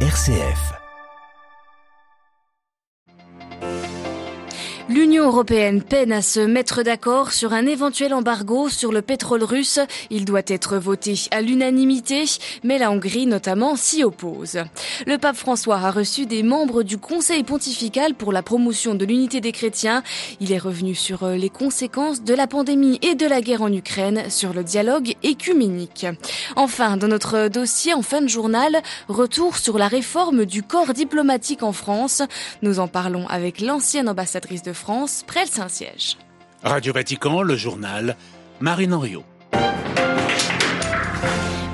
RCF. L'Union européenne peine à se mettre d'accord sur un éventuel embargo sur le pétrole russe. Il doit être voté à l'unanimité, mais la Hongrie notamment s'y oppose. Le pape François a reçu des membres du Conseil pontifical pour la promotion de l'unité des chrétiens. Il est revenu sur les conséquences de la pandémie et de la guerre en Ukraine, sur le dialogue écuménique. Enfin, dans notre dossier en fin de journal, retour sur la réforme du corps diplomatique en France. Nous en parlons avec l'ancienne ambassadrice de France, près Saint-Siège. Radio Vatican, le journal, Marine Henriot.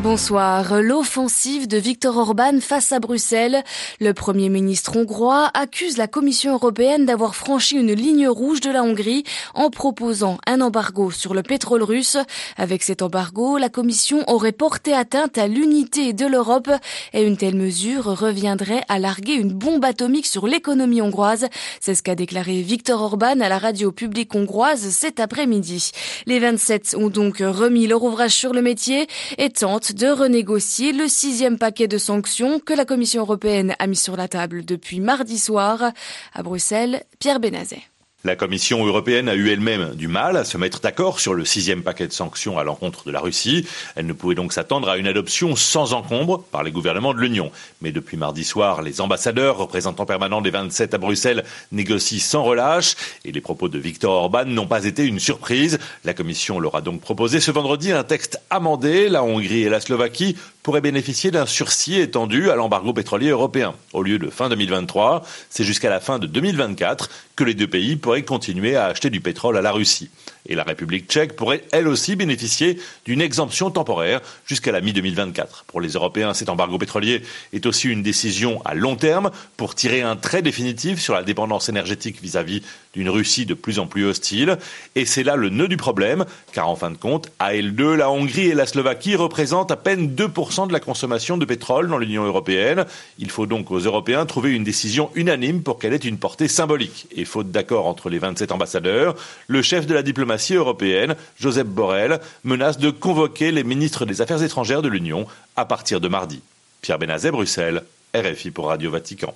Bonsoir. L'offensive de Viktor Orban face à Bruxelles. Le Premier ministre hongrois accuse la Commission européenne d'avoir franchi une ligne rouge de la Hongrie en proposant un embargo sur le pétrole russe. Avec cet embargo, la Commission aurait porté atteinte à l'unité de l'Europe et une telle mesure reviendrait à larguer une bombe atomique sur l'économie hongroise. C'est ce qu'a déclaré Viktor Orban à la radio publique hongroise cet après-midi. Les 27 ont donc remis leur ouvrage sur le métier et tentent de renégocier le sixième paquet de sanctions que la Commission européenne a mis sur la table depuis mardi soir. À Bruxelles, Pierre Benazet. La Commission européenne a eu elle-même du mal à se mettre d'accord sur le sixième paquet de sanctions à l'encontre de la Russie. Elle ne pouvait donc s'attendre à une adoption sans encombre par les gouvernements de l'Union. Mais depuis mardi soir, les ambassadeurs, représentants permanents des 27 à Bruxelles, négocient sans relâche et les propos de Viktor Orban n'ont pas été une surprise. La Commission leur a donc proposé ce vendredi un texte amendé. La Hongrie et la Slovaquie pourraient bénéficier d'un sursis étendu à l'embargo pétrolier européen. Au lieu de fin 2023, c'est jusqu'à la fin de 2024 que les deux pays pourraient continuer à acheter du pétrole à la Russie. Et la République tchèque pourrait elle aussi bénéficier d'une exemption temporaire jusqu'à la mi-2024. Pour les Européens, cet embargo pétrolier est aussi une décision à long terme pour tirer un trait définitif sur la dépendance énergétique vis-à-vis d'une Russie de plus en plus hostile. Et c'est là le nœud du problème, car en fin de compte, à L2, la Hongrie et la Slovaquie représentent à peine 2% de la consommation de pétrole dans l'Union européenne. Il faut donc aux Européens trouver une décision unanime pour qu'elle ait une portée symbolique. Et faute d'accord entre les 27 ambassadeurs, le chef de la diplomatie européenne, Joseph Borrell, menace de convoquer les ministres des Affaires étrangères de l'Union à partir de mardi. Pierre Benazet, Bruxelles, RFI pour Radio Vatican.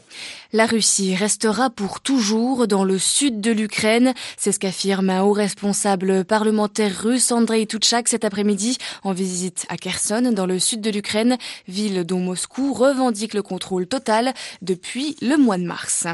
La Russie restera pour toujours dans le sud de l'Ukraine. C'est ce qu'affirme un haut responsable parlementaire russe, Andrei Tutchak, cet après-midi en visite à Kherson, dans le sud de l'Ukraine, ville dont Moscou revendique le contrôle total depuis le mois de mars.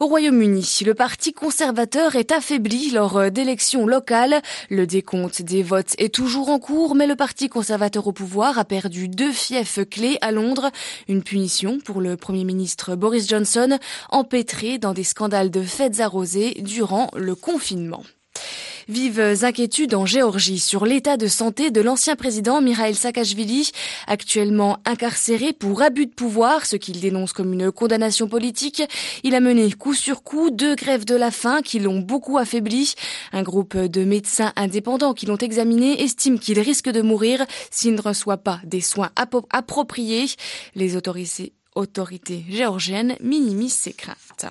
Au Royaume-Uni, le parti conservateur est affaibli lors d'élections locales. Le décompte des votes est toujours en cours, mais le parti conservateur au pouvoir a perdu deux fiefs clés à Londres. Une punition pour le premier ministre Boris Johnson, empêtré dans des scandales de fêtes arrosées durant le confinement. Vives inquiétudes en Géorgie sur l'état de santé de l'ancien président Mikhail Saakashvili, actuellement incarcéré pour abus de pouvoir, ce qu'il dénonce comme une condamnation politique. Il a mené coup sur coup deux grèves de la faim qui l'ont beaucoup affaibli. Un groupe de médecins indépendants qui l'ont examiné estime qu'il risque de mourir s'il ne reçoit pas des soins appropriés. Les autorités autorités géorgiennes minimisent ses craintes.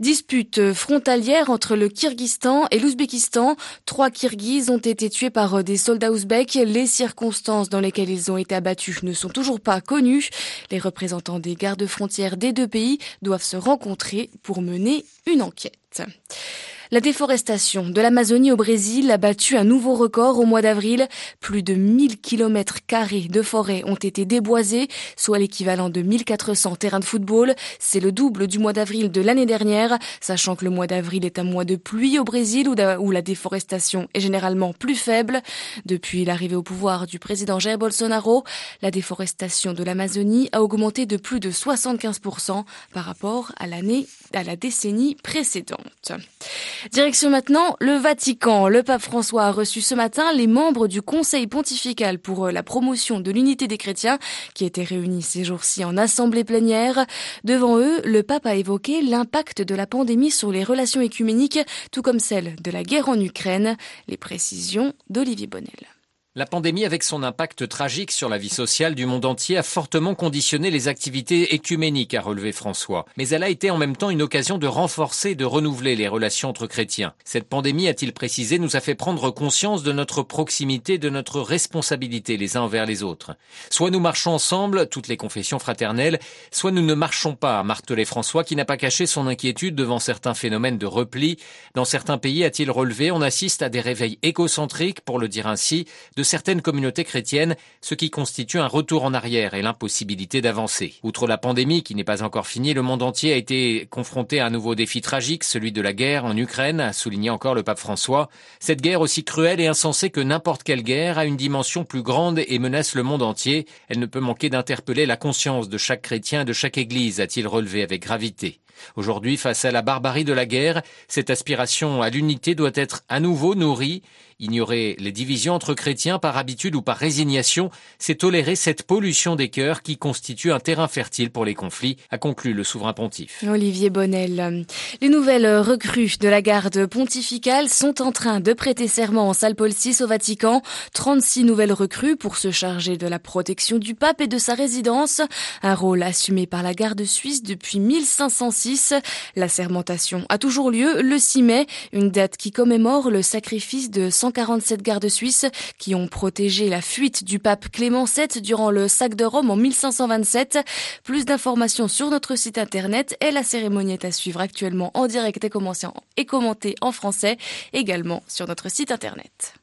Dispute frontalière entre le Kyrgyzstan et l'Ouzbékistan. Trois Kirghizes ont été tués par des soldats ouzbeks. Les circonstances dans lesquelles ils ont été abattus ne sont toujours pas connues. Les représentants des gardes frontières des deux pays doivent se rencontrer pour mener une enquête. La déforestation de l'Amazonie au Brésil a battu un nouveau record au mois d'avril. Plus de 1000 km carrés de forêt ont été déboisés, soit l'équivalent de 1400 terrains de football. C'est le double du mois d'avril de l'année dernière, sachant que le mois d'avril est un mois de pluie au Brésil où la déforestation est généralement plus faible. Depuis l'arrivée au pouvoir du président Jair Bolsonaro, la déforestation de l'Amazonie a augmenté de plus de 75% par rapport à l'année, à la décennie précédente. Direction maintenant le Vatican. Le pape François a reçu ce matin les membres du Conseil pontifical pour euh, la promotion de l'unité des chrétiens qui étaient réunis ces jours-ci en assemblée plénière. Devant eux, le pape a évoqué l'impact de la pandémie sur les relations écuméniques, tout comme celle de la guerre en Ukraine. Les précisions d'Olivier Bonnel. La pandémie, avec son impact tragique sur la vie sociale du monde entier, a fortement conditionné les activités écuméniques, a relevé François. Mais elle a été en même temps une occasion de renforcer et de renouveler les relations entre chrétiens. Cette pandémie, a-t-il précisé, nous a fait prendre conscience de notre proximité, de notre responsabilité les uns envers les autres. Soit nous marchons ensemble, toutes les confessions fraternelles, soit nous ne marchons pas, a martelé François, qui n'a pas caché son inquiétude devant certains phénomènes de repli. Dans certains pays, a-t-il relevé, on assiste à des réveils égocentriques, pour le dire ainsi, certaines communautés chrétiennes, ce qui constitue un retour en arrière et l'impossibilité d'avancer. Outre la pandémie qui n'est pas encore finie, le monde entier a été confronté à un nouveau défi tragique, celui de la guerre en Ukraine, a souligné encore le pape François. Cette guerre aussi cruelle et insensée que n'importe quelle guerre a une dimension plus grande et menace le monde entier. Elle ne peut manquer d'interpeller la conscience de chaque chrétien et de chaque église, a-t-il relevé avec gravité. Aujourd'hui, face à la barbarie de la guerre, cette aspiration à l'unité doit être à nouveau nourrie. Ignorer les divisions entre chrétiens par habitude ou par résignation, c'est tolérer cette pollution des cœurs qui constitue un terrain fertile pour les conflits, a conclu le souverain pontife. Olivier Bonnel. Les nouvelles recrues de la garde pontificale sont en train de prêter serment en salle Paul VI au Vatican. 36 nouvelles recrues pour se charger de la protection du pape et de sa résidence. Un rôle assumé par la garde suisse depuis 1506 la sermentation a toujours lieu le 6 mai, une date qui commémore le sacrifice de 147 gardes suisses qui ont protégé la fuite du pape Clément VII durant le sac de Rome en 1527. Plus d'informations sur notre site internet et la cérémonie est à suivre actuellement en direct et commentée en français également sur notre site internet.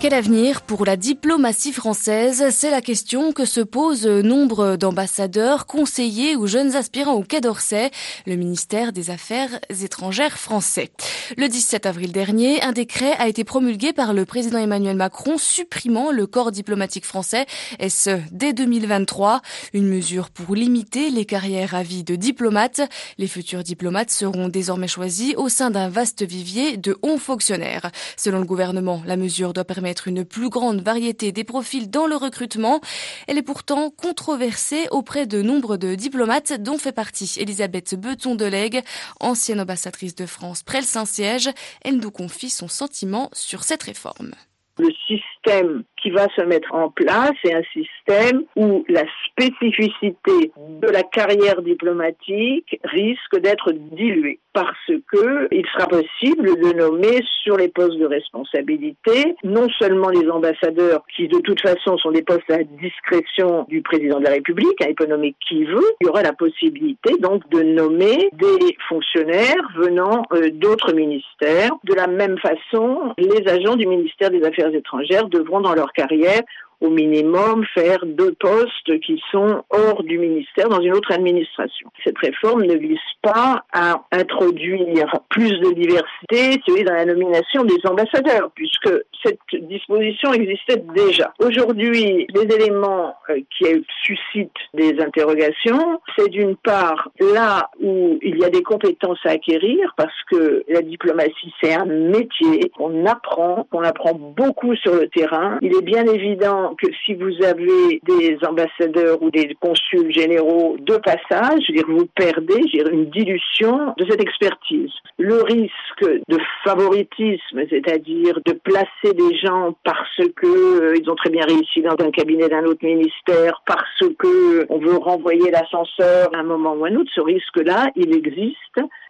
Quel avenir pour la diplomatie française? C'est la question que se pose nombre d'ambassadeurs, conseillers ou jeunes aspirants au Quai d'Orsay, le ministère des Affaires étrangères français. Le 17 avril dernier, un décret a été promulgué par le président Emmanuel Macron supprimant le corps diplomatique français, et ce, dès 2023. Une mesure pour limiter les carrières à vie de diplomates. Les futurs diplomates seront désormais choisis au sein d'un vaste vivier de hauts fonctionnaires. Selon le gouvernement, la mesure doit permettre une plus grande variété des profils dans le recrutement. Elle est pourtant controversée auprès de nombre de diplomates dont fait partie Elisabeth Beton-Delegue, ancienne ambassadrice de France près le Saint-Siège. Elle nous confie son sentiment sur cette réforme. Le système qui va se mettre en place est un système où la spécificité de la carrière diplomatique risque d'être diluée parce que il sera possible de nommer sur les postes de responsabilité non seulement les ambassadeurs qui de toute façon sont des postes à discrétion du président de la République, peut nommer qui veut, il y aura la possibilité donc de nommer des fonctionnaires venant euh, d'autres ministères. De la même façon, les agents du ministère des Affaires étrangères devront dans leur carrière au minimum faire deux postes qui sont hors du ministère dans une autre administration. Cette réforme ne vise pas à introduire plus de diversité, dans la nomination des ambassadeurs, puisque cette disposition existait déjà. Aujourd'hui, les éléments euh, qui suscitent des interrogations, c'est d'une part là où il y a des compétences à acquérir, parce que la diplomatie, c'est un métier qu'on apprend, qu'on apprend beaucoup sur le terrain. Il est bien évident que si vous avez des ambassadeurs ou des consuls généraux de passage, vous perdez une dilution de cette expertise. Le risque de favoritisme, c'est-à-dire de placer des gens parce que euh, ils ont très bien réussi dans un cabinet d'un autre ministère, parce que on veut renvoyer l'ascenseur à un moment ou à un autre, ce risque-là, il existe.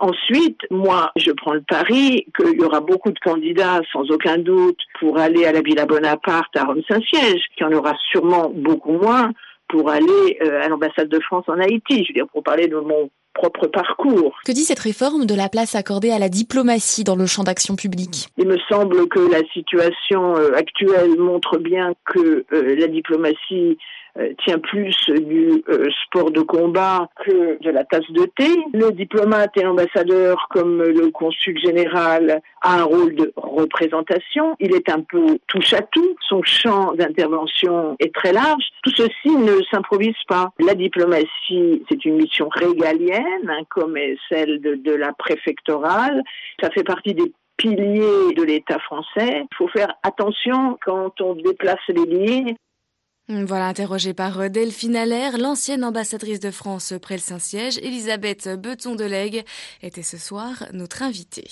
Ensuite, moi, je prends le pari qu'il y aura beaucoup de candidats, sans aucun doute, pour aller à la Villa Bonaparte à Rome-Saint-Siège qu'il y en aura sûrement beaucoup moins pour aller euh, à l'ambassade de France en Haïti. Je veux dire, pour parler de mon propre parcours. Que dit cette réforme de la place accordée à la diplomatie dans le champ d'action publique? Il me semble que la situation euh, actuelle montre bien que euh, la diplomatie tient plus du euh, sport de combat que de la tasse de thé. Le diplomate et l'ambassadeur, comme le consul général, a un rôle de représentation. Il est un peu touche à tout. Son champ d'intervention est très large. Tout ceci ne s'improvise pas. La diplomatie, c'est une mission régalienne, hein, comme est celle de, de la préfectorale. Ça fait partie des piliers de l'État français. Il faut faire attention quand on déplace les lignes. Voilà, interrogée par euh, Delphine Allaire, l'ancienne ambassadrice de France près le Saint-Siège, Elisabeth Beton-Delegue était ce soir notre invitée.